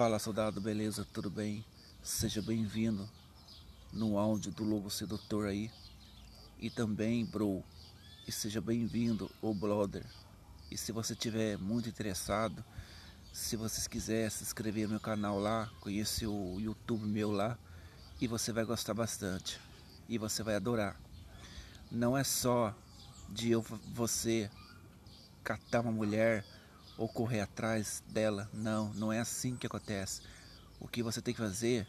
Fala soldado, beleza? Tudo bem? Seja bem-vindo no áudio do Lobo Sedutor aí. E também, bro, e seja bem-vindo, o brother. E se você tiver muito interessado, se vocês quiserem se inscrever no meu canal lá, conhecer o YouTube meu lá, e você vai gostar bastante. E você vai adorar. Não é só de eu, você catar uma mulher ou correr atrás dela. Não, não é assim que acontece. O que você tem que fazer,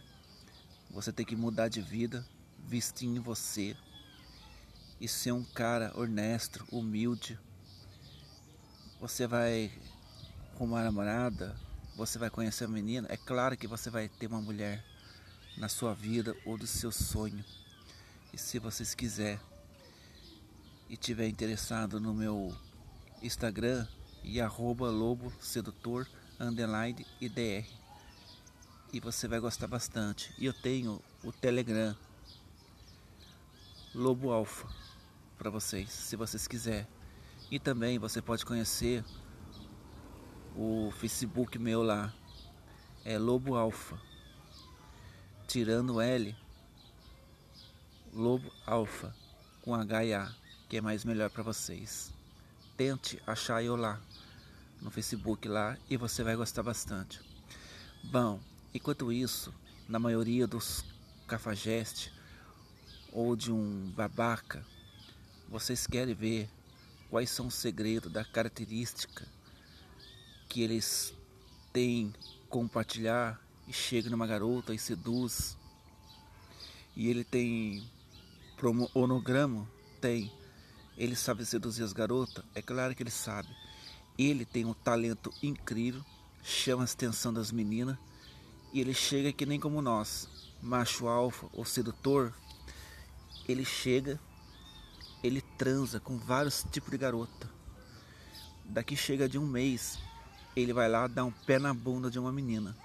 você tem que mudar de vida, vestir em você e ser um cara honesto, humilde. Você vai arrumar namorada, você vai conhecer a menina. É claro que você vai ter uma mulher na sua vida ou do seu sonho. E se vocês quiser e tiver interessado no meu Instagram, e arroba lobo sedutor underline idr e você vai gostar bastante. E eu tenho o telegram lobo alfa para vocês se vocês quiserem e também você pode conhecer o facebook meu lá é lobo alfa tirando L lobo alfa com H e A que é mais melhor para vocês. Tente achar eu lá no Facebook lá e você vai gostar bastante. Bom, enquanto isso, na maioria dos cafajestes ou de um babaca, vocês querem ver quais são os segredos da característica que eles têm compartilhar e chega numa garota e seduz. E ele tem onograma, tem. Ele sabe seduzir as garotas? É claro que ele sabe. Ele tem um talento incrível, chama a atenção das meninas e ele chega que nem como nós, macho alfa ou sedutor. Ele chega, ele transa com vários tipos de garota. Daqui chega de um mês, ele vai lá dar um pé na bunda de uma menina.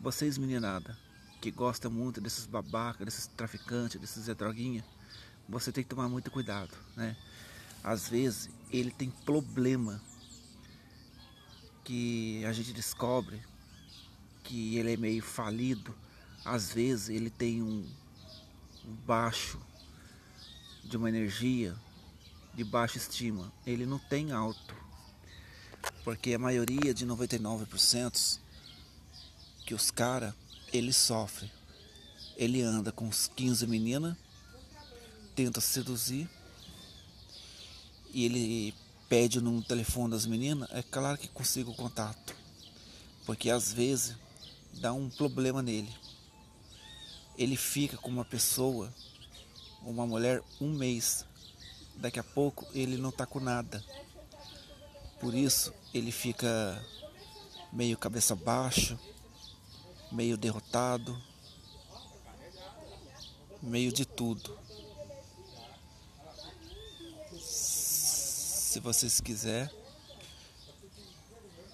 Vocês, meninada, que gosta muito desses babacas, desses traficantes, desses droguinha, você tem que tomar muito cuidado, né? Às vezes ele tem problema que a gente descobre que ele é meio falido, às vezes ele tem um, baixo de uma energia de baixa estima, ele não tem alto, porque a maioria de 99% que os cara ele sofre, ele anda com uns 15 meninas, tenta seduzir. E ele pede no telefone das meninas, é claro que consigo o contato. Porque às vezes dá um problema nele. Ele fica com uma pessoa, uma mulher, um mês. Daqui a pouco ele não está com nada. Por isso ele fica meio cabeça baixa, meio derrotado, meio de tudo. Se vocês quiserem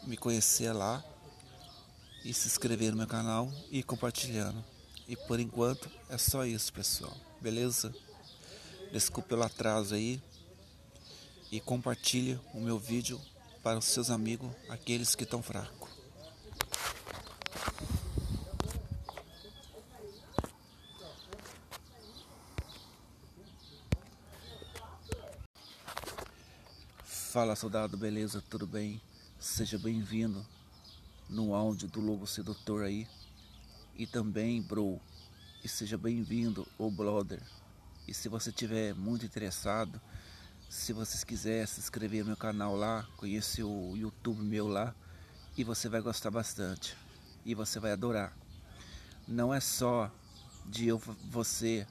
me conhecer lá e se inscrever no meu canal e compartilhando. E por enquanto é só isso, pessoal. Beleza? Desculpe pelo atraso aí. E compartilhe o meu vídeo para os seus amigos, aqueles que estão fracos. Fala soldado, beleza? Tudo bem? Seja bem-vindo no áudio do Lobo Sedutor aí. E também, bro, e seja bem-vindo, o brother. E se você tiver muito interessado, se vocês quiserem se inscrever no meu canal lá, conhecer o YouTube meu lá, e você vai gostar bastante. E você vai adorar. Não é só de eu, você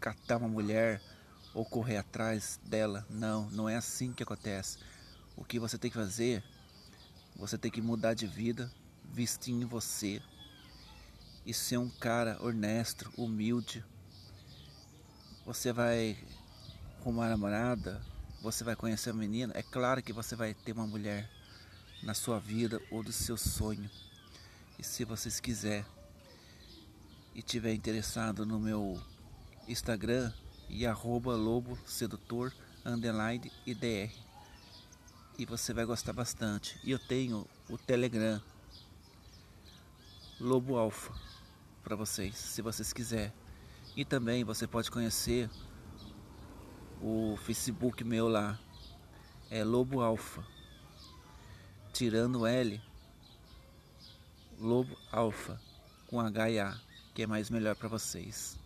catar uma mulher ou correr atrás dela. Não, não é assim que acontece. O que você tem que fazer, você tem que mudar de vida, vestir em você e ser um cara honesto, humilde. Você vai arrumar namorada, você vai conhecer a menina. É claro que você vai ter uma mulher na sua vida ou do seu sonho. E se vocês quiser e tiver interessado no meu Instagram, e arroba lobo sedutor underline idr e você vai gostar bastante e eu tenho o telegram Lobo Alfa para vocês, se vocês quiserem. E também você pode conhecer o Facebook meu lá, é Lobo Alfa. Tirando L, Lobo Alfa com H e A, que é mais melhor para vocês.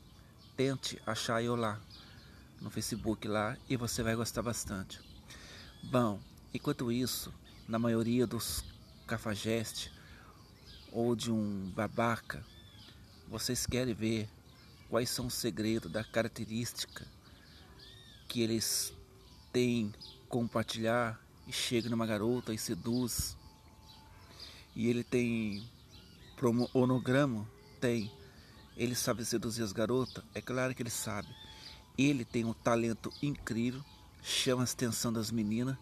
Tente achar eu lá no Facebook lá e você vai gostar bastante. Bom, enquanto isso, na maioria dos cafajestes ou de um babaca, vocês querem ver quais são os segredos da característica que eles têm compartilhar e chega numa garota e seduz. E ele tem onograma, tem. Ele sabe seduzir as garotas, é claro que ele sabe. Ele tem um talento incrível, chama a atenção das meninas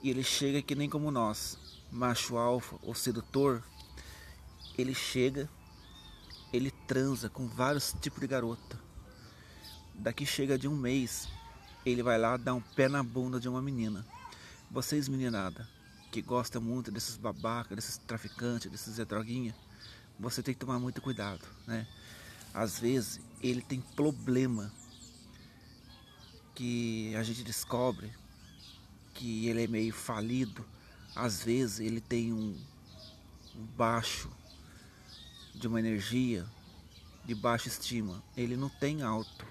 e ele chega que nem como nós, macho alfa ou sedutor. Ele chega, ele transa com vários tipos de garota. Daqui chega de um mês, ele vai lá dar um pé na bunda de uma menina. Vocês, meninada, que gosta muito desses babacas, desses traficantes, desses droguinha, você tem que tomar muito cuidado, né? Às vezes ele tem problema que a gente descobre que ele é meio falido. Às vezes ele tem um, baixo de uma energia de baixa estima. Ele não tem alto.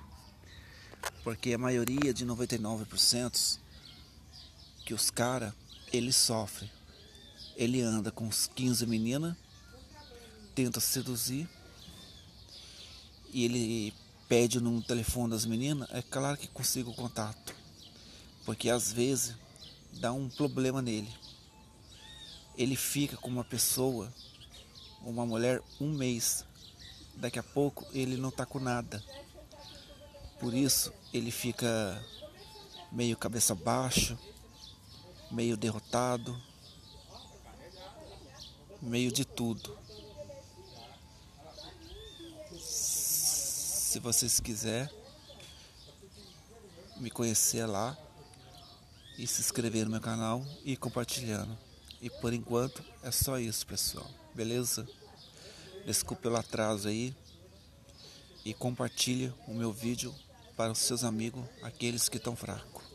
Porque a maioria de 99% que os cara, ele sofre. Ele anda com uns 15 meninas, tenta seduzir e ele pede no telefone das meninas, é claro que consigo o contato. Porque às vezes dá um problema nele. Ele fica com uma pessoa, uma mulher, um mês. Daqui a pouco ele não tá com nada. Por isso ele fica meio cabeça baixa, meio derrotado, meio de tudo. Se vocês quiserem me conhecer lá e se inscrever no meu canal e compartilhando. E por enquanto é só isso, pessoal. Beleza? Desculpe pelo atraso aí. E compartilhe o meu vídeo para os seus amigos, aqueles que estão fracos.